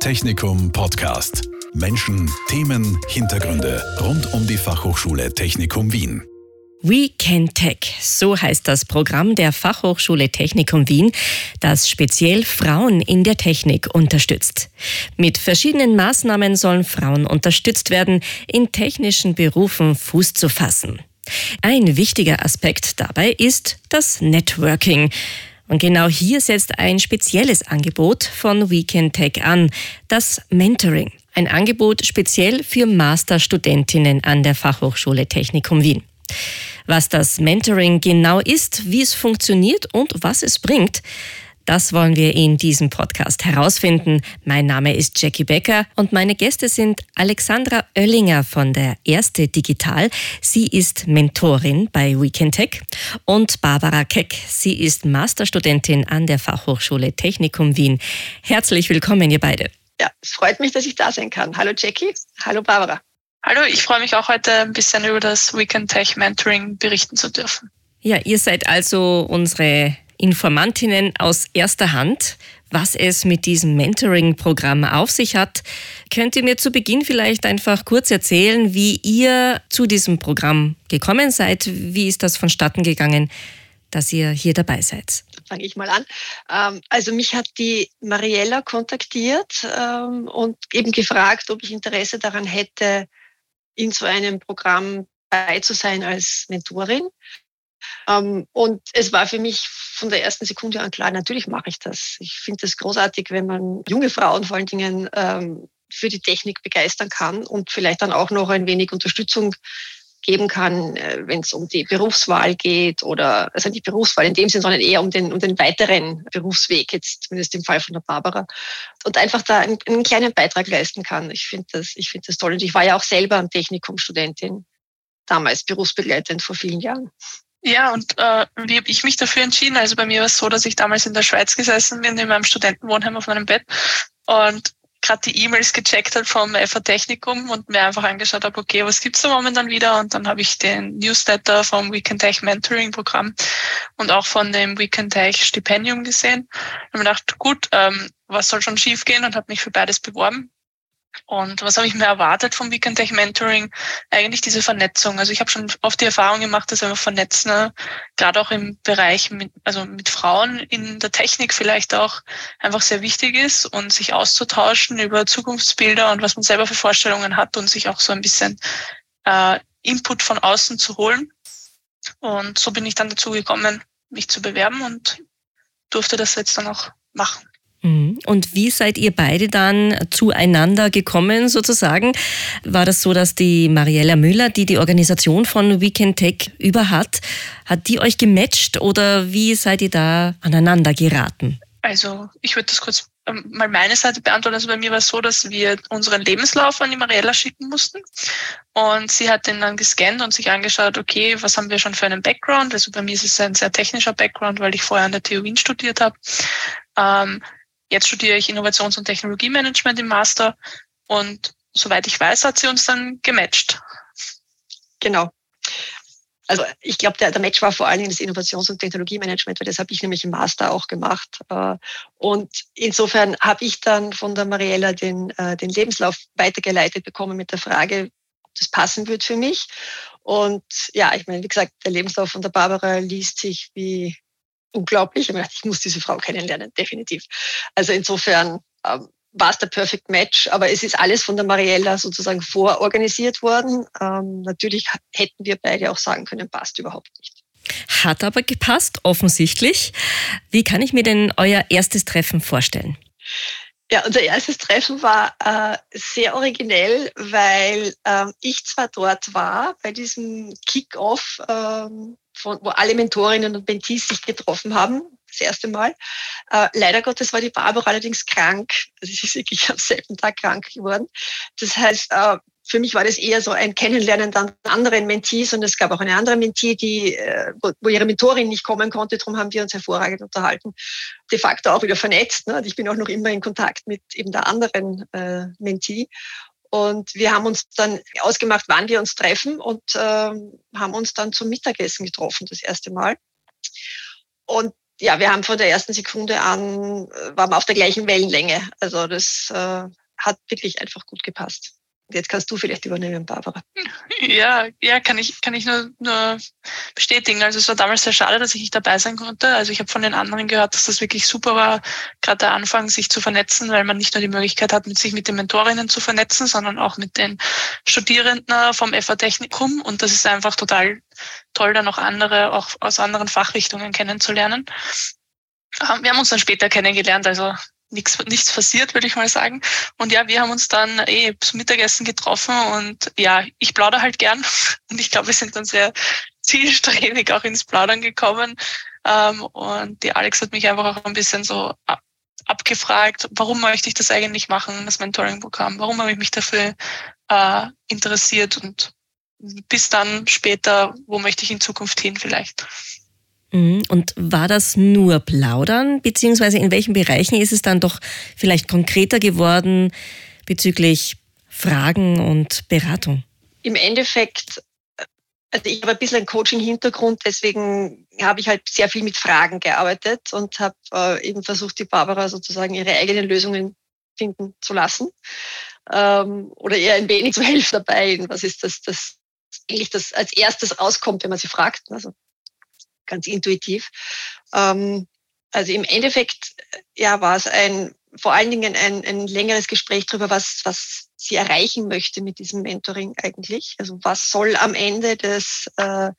Technikum Podcast. Menschen, Themen, Hintergründe rund um die Fachhochschule Technikum Wien. We Can Tech, so heißt das Programm der Fachhochschule Technikum Wien, das speziell Frauen in der Technik unterstützt. Mit verschiedenen Maßnahmen sollen Frauen unterstützt werden, in technischen Berufen Fuß zu fassen. Ein wichtiger Aspekt dabei ist das Networking. Und genau hier setzt ein spezielles Angebot von Weekend Tech an, das Mentoring. Ein Angebot speziell für Masterstudentinnen an der Fachhochschule Technikum Wien. Was das Mentoring genau ist, wie es funktioniert und was es bringt, das wollen wir in diesem Podcast herausfinden. Mein Name ist Jackie Becker und meine Gäste sind Alexandra Oellinger von der Erste Digital. Sie ist Mentorin bei Weekend Tech und Barbara Keck. Sie ist Masterstudentin an der Fachhochschule Technikum Wien. Herzlich willkommen, ihr beide. Ja, es freut mich, dass ich da sein kann. Hallo Jackie. Hallo Barbara. Hallo, ich freue mich auch heute ein bisschen über das Weekend Tech Mentoring berichten zu dürfen. Ja, ihr seid also unsere Informantinnen aus erster Hand, was es mit diesem Mentoring-Programm auf sich hat. Könnt ihr mir zu Beginn vielleicht einfach kurz erzählen, wie ihr zu diesem Programm gekommen seid? Wie ist das vonstatten gegangen, dass ihr hier dabei seid? fange ich mal an. Ähm, also mich hat die Mariella kontaktiert ähm, und eben gefragt, ob ich Interesse daran hätte, in so einem Programm bei zu sein als Mentorin. Ähm, und es war für mich von der ersten Sekunde an klar, natürlich mache ich das. Ich finde es großartig, wenn man junge Frauen vor allen Dingen ähm, für die Technik begeistern kann und vielleicht dann auch noch ein wenig Unterstützung geben kann, äh, wenn es um die Berufswahl geht oder also nicht Berufswahl in dem Sinn, sondern eher um den, um den weiteren Berufsweg, jetzt zumindest im Fall von der Barbara. Und einfach da einen, einen kleinen Beitrag leisten kann. Ich finde das, ich finde das toll. Und ich war ja auch selber am Technikum Studentin, damals berufsbegleitend vor vielen Jahren. Ja, und äh, wie habe ich mich dafür entschieden? Also bei mir war es so, dass ich damals in der Schweiz gesessen bin, in meinem Studentenwohnheim auf meinem Bett und gerade die E-Mails gecheckt hat vom FA Technikum und mir einfach angeschaut habe, okay, was gibt's da momentan wieder? Und dann habe ich den Newsletter vom Weekend Tech Mentoring Programm und auch von dem Weekend Tech Stipendium gesehen. Und mir gedacht, gut, ähm, was soll schon schiefgehen? Und habe mich für beides beworben. Und was habe ich mir erwartet vom Weekend Tech Mentoring? Eigentlich diese Vernetzung. Also ich habe schon oft die Erfahrung gemacht, dass einfach Vernetzen, ne, gerade auch im Bereich mit, also mit Frauen in der Technik vielleicht auch einfach sehr wichtig ist und sich auszutauschen über Zukunftsbilder und was man selber für Vorstellungen hat und sich auch so ein bisschen äh, Input von außen zu holen. Und so bin ich dann dazu gekommen, mich zu bewerben und durfte das jetzt dann auch machen. Mhm. Und wie seid ihr beide dann zueinander gekommen sozusagen? War das so, dass die Mariella Müller, die die Organisation von Weekend Tech über hat, hat die euch gematcht oder wie seid ihr da aneinander geraten? Also ich würde das kurz ähm, mal meine Seite beantworten. Also bei mir war es so, dass wir unseren Lebenslauf an die Mariella schicken mussten. Und sie hat den dann gescannt und sich angeschaut, okay, was haben wir schon für einen Background? Also bei mir ist es ein sehr technischer Background, weil ich vorher an der TU Wien studiert habe. Ähm, Jetzt studiere ich Innovations- und Technologiemanagement im Master und soweit ich weiß, hat sie uns dann gematcht. Genau. Also ich glaube, der, der Match war vor allen Dingen das Innovations- und Technologiemanagement, weil das habe ich nämlich im Master auch gemacht. Äh, und insofern habe ich dann von der Mariella den, äh, den Lebenslauf weitergeleitet bekommen mit der Frage, ob das passen wird für mich. Und ja, ich meine, wie gesagt, der Lebenslauf von der Barbara liest sich wie unglaublich. Ich muss diese Frau kennenlernen, definitiv. Also insofern ähm, war es der Perfect Match, aber es ist alles von der Mariella sozusagen vororganisiert worden. Ähm, natürlich hätten wir beide auch sagen können, passt überhaupt nicht. Hat aber gepasst, offensichtlich. Wie kann ich mir denn euer erstes Treffen vorstellen? Ja, unser erstes Treffen war äh, sehr originell, weil ähm, ich zwar dort war bei diesem Kick-Off ähm, von, wo alle Mentorinnen und Mentees sich getroffen haben, das erste Mal. Äh, leider Gottes war die Barbara allerdings krank. Also sie ist wirklich am selben Tag krank geworden. Das heißt, äh, für mich war das eher so ein Kennenlernen dann anderen Mentees und es gab auch eine andere Mentee, die, äh, wo, ihre Mentorin nicht kommen konnte. Darum haben wir uns hervorragend unterhalten. De facto auch wieder vernetzt. Ne? Ich bin auch noch immer in Kontakt mit eben der anderen äh, Mentee. Und wir haben uns dann ausgemacht, wann wir uns treffen und äh, haben uns dann zum Mittagessen getroffen, das erste Mal. Und ja, wir haben von der ersten Sekunde an, äh, waren wir auf der gleichen Wellenlänge. Also das äh, hat wirklich einfach gut gepasst. Jetzt kannst du vielleicht übernehmen, Barbara. Ja, ja, kann ich, kann ich nur, nur bestätigen. Also es war damals sehr schade, dass ich nicht dabei sein konnte. Also ich habe von den anderen gehört, dass das wirklich super war, gerade der Anfang, sich zu vernetzen, weil man nicht nur die Möglichkeit hat, sich mit den Mentorinnen zu vernetzen, sondern auch mit den Studierenden vom FA Technikum. Und das ist einfach total toll, dann auch andere, auch aus anderen Fachrichtungen kennenzulernen. Ähm, wir haben uns dann später kennengelernt, also nichts, nichts passiert, würde ich mal sagen. Und ja, wir haben uns dann eh zum Mittagessen getroffen und ja, ich plaudere halt gern. Und ich glaube, wir sind dann sehr zielstrebig auch ins Plaudern gekommen. Ähm, und die Alex hat mich einfach auch ein bisschen so abgefragt, warum möchte ich das eigentlich machen, das Mentoring-Programm? Warum habe ich mich dafür äh, interessiert? Und bis dann später, wo möchte ich in Zukunft hin vielleicht? Mhm. Und war das nur Plaudern, beziehungsweise in welchen Bereichen ist es dann doch vielleicht konkreter geworden bezüglich Fragen und Beratung? Im Endeffekt, also ich habe ein bisschen einen Coaching-Hintergrund, deswegen habe ich halt sehr viel mit Fragen gearbeitet und habe äh, eben versucht, die Barbara sozusagen ihre eigenen Lösungen finden zu lassen ähm, oder ihr ein wenig zu helfen dabei. Was ist das, das eigentlich das als erstes rauskommt, wenn man sie fragt? Also ganz intuitiv. Ähm, also im Endeffekt ja, war es ein, vor allen Dingen ein, ein längeres Gespräch darüber, was, was sie erreichen möchte mit diesem Mentoring eigentlich. Also was soll am Ende des, äh,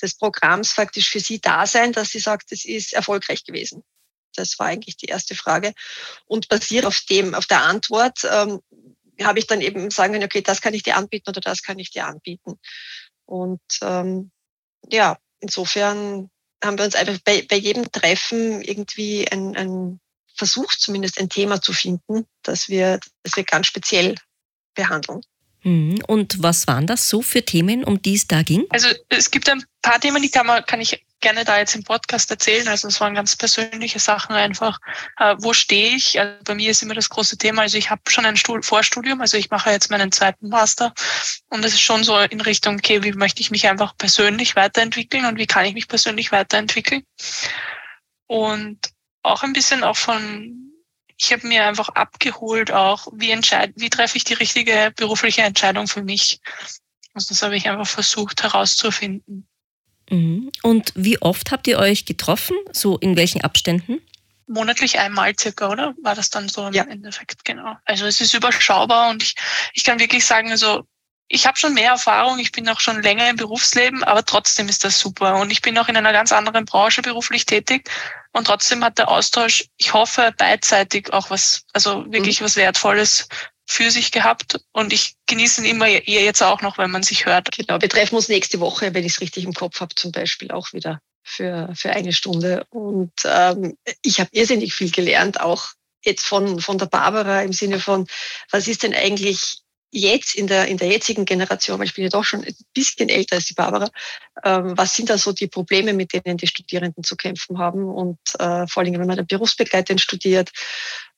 des Programms faktisch für sie da sein, dass sie sagt, es ist erfolgreich gewesen. Das war eigentlich die erste Frage. Und basiert auf dem, auf der Antwort, ähm, habe ich dann eben sagen können, okay, das kann ich dir anbieten oder das kann ich dir anbieten. Und ähm, ja, insofern haben wir uns einfach bei, bei jedem Treffen irgendwie ein, ein versucht, zumindest ein Thema zu finden, das wir, das wir ganz speziell behandeln. Mhm. Und was waren das so für Themen, um die es da ging? Also es gibt ein paar Themen, die kann, man, kann ich gerne da jetzt im Podcast erzählen. Also es waren ganz persönliche Sachen einfach. Äh, wo stehe ich? Also bei mir ist immer das große Thema. Also ich habe schon ein Stuhl Vorstudium, also ich mache jetzt meinen zweiten Master und es ist schon so in Richtung, okay, wie möchte ich mich einfach persönlich weiterentwickeln und wie kann ich mich persönlich weiterentwickeln? Und auch ein bisschen auch von ich habe mir einfach abgeholt auch, wie entscheid, wie treffe ich die richtige berufliche Entscheidung für mich. Also das habe ich einfach versucht herauszufinden. Mhm. Und wie oft habt ihr euch getroffen? So in welchen Abständen? Monatlich einmal circa, oder? War das dann so im ja. Endeffekt, genau. Also es ist überschaubar und ich, ich kann wirklich sagen, also ich habe schon mehr Erfahrung, ich bin auch schon länger im Berufsleben, aber trotzdem ist das super. Und ich bin auch in einer ganz anderen Branche beruflich tätig. Und trotzdem hat der Austausch, ich hoffe, beidseitig auch was, also wirklich mhm. was Wertvolles für sich gehabt und ich genieße ihn immer jetzt auch noch, wenn man sich hört. Genau, wir treffen uns nächste Woche, wenn ich es richtig im Kopf habe, zum Beispiel auch wieder für, für eine Stunde. Und ähm, ich habe irrsinnig viel gelernt, auch jetzt von, von der Barbara im Sinne von, was ist denn eigentlich jetzt in der, in der jetzigen Generation, weil ich bin ja doch schon ein bisschen älter als die Barbara, ähm, was sind da so die Probleme, mit denen die Studierenden zu kämpfen haben? Und äh, vor allem, wenn man dann berufsbegleitend studiert,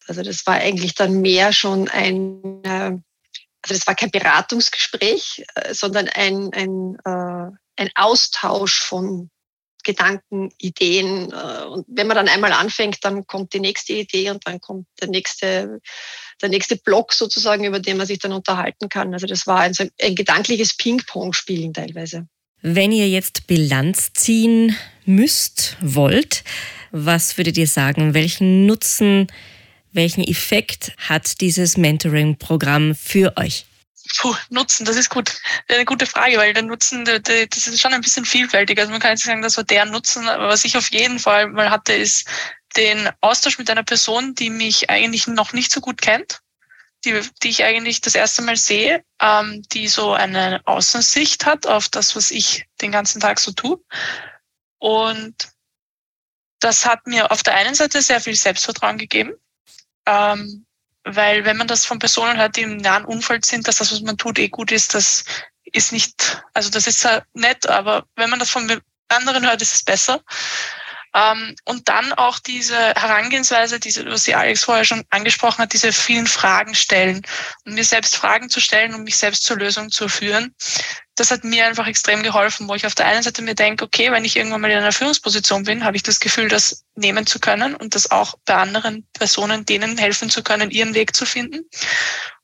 also das war eigentlich dann mehr schon ein, äh, also das war kein Beratungsgespräch, äh, sondern ein, ein, äh, ein Austausch von Gedanken, Ideen. Und wenn man dann einmal anfängt, dann kommt die nächste Idee und dann kommt der nächste, der nächste Block sozusagen, über den man sich dann unterhalten kann. Also das war ein, ein gedankliches Ping-Pong-Spielen teilweise. Wenn ihr jetzt Bilanz ziehen müsst, wollt, was würdet ihr sagen? Welchen Nutzen welchen Effekt hat dieses Mentoring-Programm für euch? Puh, Nutzen, das ist gut. Eine gute Frage, weil der Nutzen, das ist schon ein bisschen vielfältig. Also man kann jetzt sagen, das war der Nutzen, aber was ich auf jeden Fall mal hatte, ist den Austausch mit einer Person, die mich eigentlich noch nicht so gut kennt, die, die ich eigentlich das erste Mal sehe, ähm, die so eine Außensicht hat auf das, was ich den ganzen Tag so tue. Und das hat mir auf der einen Seite sehr viel Selbstvertrauen gegeben, ähm, weil wenn man das von Personen hört, die im nahen Umfeld sind, dass das, was man tut, eh gut ist, das ist nicht, also das ist nett, aber wenn man das von anderen hört, ist es besser. Ähm, und dann auch diese Herangehensweise, diese, was sie Alex vorher schon angesprochen hat, diese vielen Fragen stellen und mir selbst Fragen zu stellen und mich selbst zur Lösung zu führen. Das hat mir einfach extrem geholfen, wo ich auf der einen Seite mir denke, okay, wenn ich irgendwann mal in einer Führungsposition bin, habe ich das Gefühl, das nehmen zu können und das auch bei anderen Personen, denen helfen zu können, ihren Weg zu finden.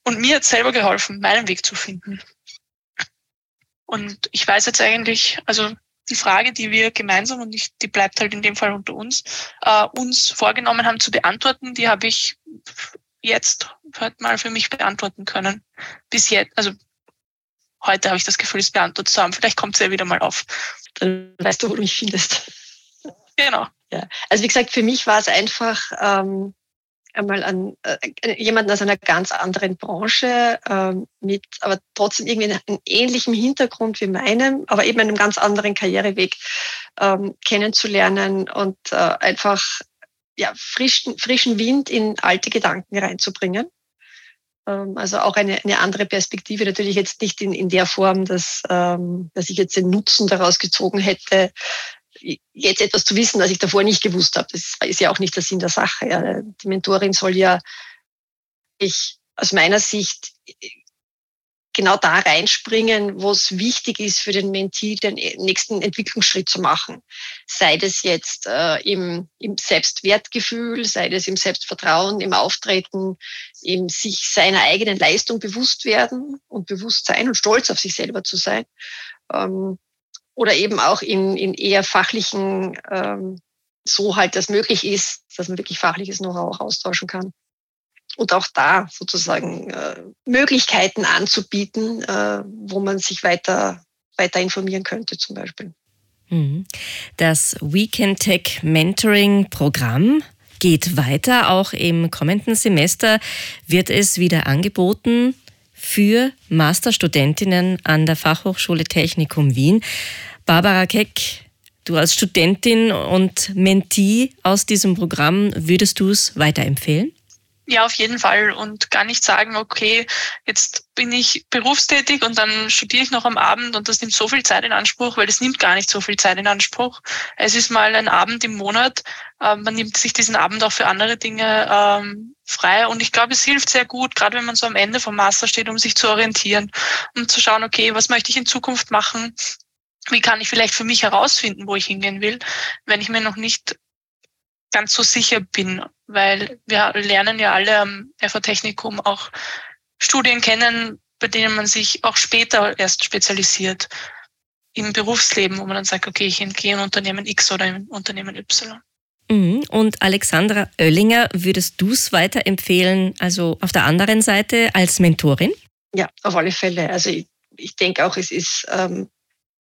Und mir hat selber geholfen, meinen Weg zu finden. Und ich weiß jetzt eigentlich, also die Frage, die wir gemeinsam, und ich, die bleibt halt in dem Fall unter uns, äh, uns vorgenommen haben zu beantworten, die habe ich jetzt heute mal für mich beantworten können. Bis jetzt, also heute habe ich das Gefühl, es beantwortet zu haben. Vielleicht kommt es ja wieder mal auf. Dann weißt du, wo du mich findest. Genau. Ja. Also wie gesagt, für mich war es einfach ähm, einmal an äh, jemanden aus einer ganz anderen Branche ähm, mit aber trotzdem irgendwie einem ähnlichen Hintergrund wie meinem, aber eben einem ganz anderen Karriereweg ähm, kennenzulernen und äh, einfach ja, frischen, frischen Wind in alte Gedanken reinzubringen. Ähm, also auch eine, eine andere Perspektive, natürlich jetzt nicht in, in der Form, dass, ähm, dass ich jetzt den Nutzen daraus gezogen hätte, jetzt etwas zu wissen, was ich davor nicht gewusst habe. Das ist ja auch nicht der Sinn der Sache. Ja. Die Mentorin soll ja ich aus meiner Sicht genau da reinspringen, wo es wichtig ist für den Mentee, den nächsten Entwicklungsschritt zu machen. Sei das jetzt äh, im, im Selbstwertgefühl, sei das im Selbstvertrauen, im Auftreten, im sich seiner eigenen Leistung bewusst werden und bewusst sein und stolz auf sich selber zu sein. Ähm, oder eben auch in, in eher fachlichen, ähm, so halt das möglich ist, dass man wirklich fachliches Know-how auch austauschen kann. Und auch da sozusagen äh, Möglichkeiten anzubieten, äh, wo man sich weiter, weiter informieren könnte zum Beispiel. Mhm. Das Weekend Tech Mentoring Programm geht weiter. Auch im kommenden Semester wird es wieder angeboten für Masterstudentinnen an der Fachhochschule Technikum Wien. Barbara Keck, du als Studentin und Mentee aus diesem Programm, würdest du es weiterempfehlen? Ja, auf jeden Fall. Und gar nicht sagen, okay, jetzt bin ich berufstätig und dann studiere ich noch am Abend und das nimmt so viel Zeit in Anspruch, weil es nimmt gar nicht so viel Zeit in Anspruch. Es ist mal ein Abend im Monat. Ähm, man nimmt sich diesen Abend auch für andere Dinge ähm, frei. Und ich glaube, es hilft sehr gut, gerade wenn man so am Ende vom Master steht, um sich zu orientieren, um zu schauen, okay, was möchte ich in Zukunft machen? Wie kann ich vielleicht für mich herausfinden, wo ich hingehen will, wenn ich mir noch nicht ganz so sicher bin, weil wir lernen ja alle am FH-Technikum auch Studien kennen, bei denen man sich auch später erst spezialisiert im Berufsleben, wo man dann sagt, okay, ich gehe in Unternehmen X oder in Unternehmen Y. Mhm. Und Alexandra Oellinger, würdest du es weiterempfehlen, also auf der anderen Seite als Mentorin? Ja, auf alle Fälle. Also ich, ich denke auch, es ist ähm,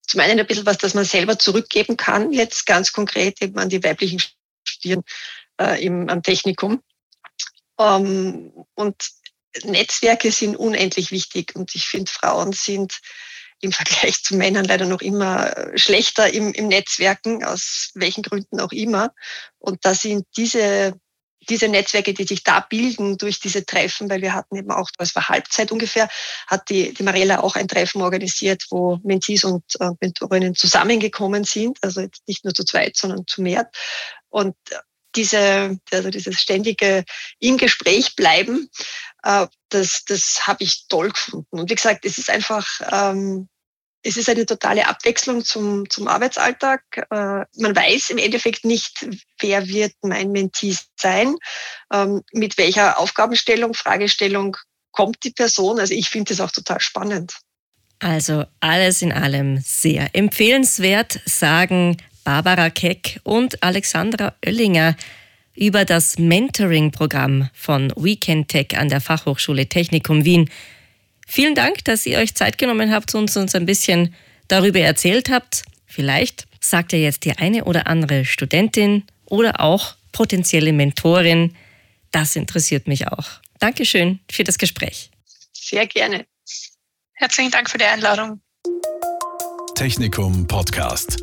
zum einen ein bisschen was, das man selber zurückgeben kann, jetzt ganz konkret eben an die weiblichen Studierenden äh, im, am Technikum. Ähm, und Netzwerke sind unendlich wichtig und ich finde, Frauen sind im Vergleich zu Männern leider noch immer schlechter im, im Netzwerken, aus welchen Gründen auch immer. Und da sind diese diese Netzwerke, die sich da bilden durch diese Treffen, weil wir hatten eben auch, das war Halbzeit ungefähr, hat die, die Mariella auch ein Treffen organisiert, wo Mentees und äh, Mentorinnen zusammengekommen sind, also jetzt nicht nur zu zweit, sondern zu mehr. Und diese, also dieses ständige im Gespräch bleiben, äh, das, das habe ich toll gefunden. Und wie gesagt, es ist einfach ähm, es ist eine totale Abwechslung zum, zum Arbeitsalltag. Äh, man weiß im Endeffekt nicht, wer wird mein Mentee sein, ähm, mit welcher Aufgabenstellung, Fragestellung kommt die Person. Also ich finde das auch total spannend. Also alles in allem sehr empfehlenswert, sagen Barbara Keck und Alexandra Oellinger über das Mentoring-Programm von Weekend Tech an der Fachhochschule Technikum Wien. Vielen Dank, dass ihr euch Zeit genommen habt und uns ein bisschen darüber erzählt habt. Vielleicht sagt ja jetzt die eine oder andere Studentin oder auch potenzielle Mentorin, das interessiert mich auch. Dankeschön für das Gespräch. Sehr gerne. Herzlichen Dank für die Einladung. Technikum Podcast.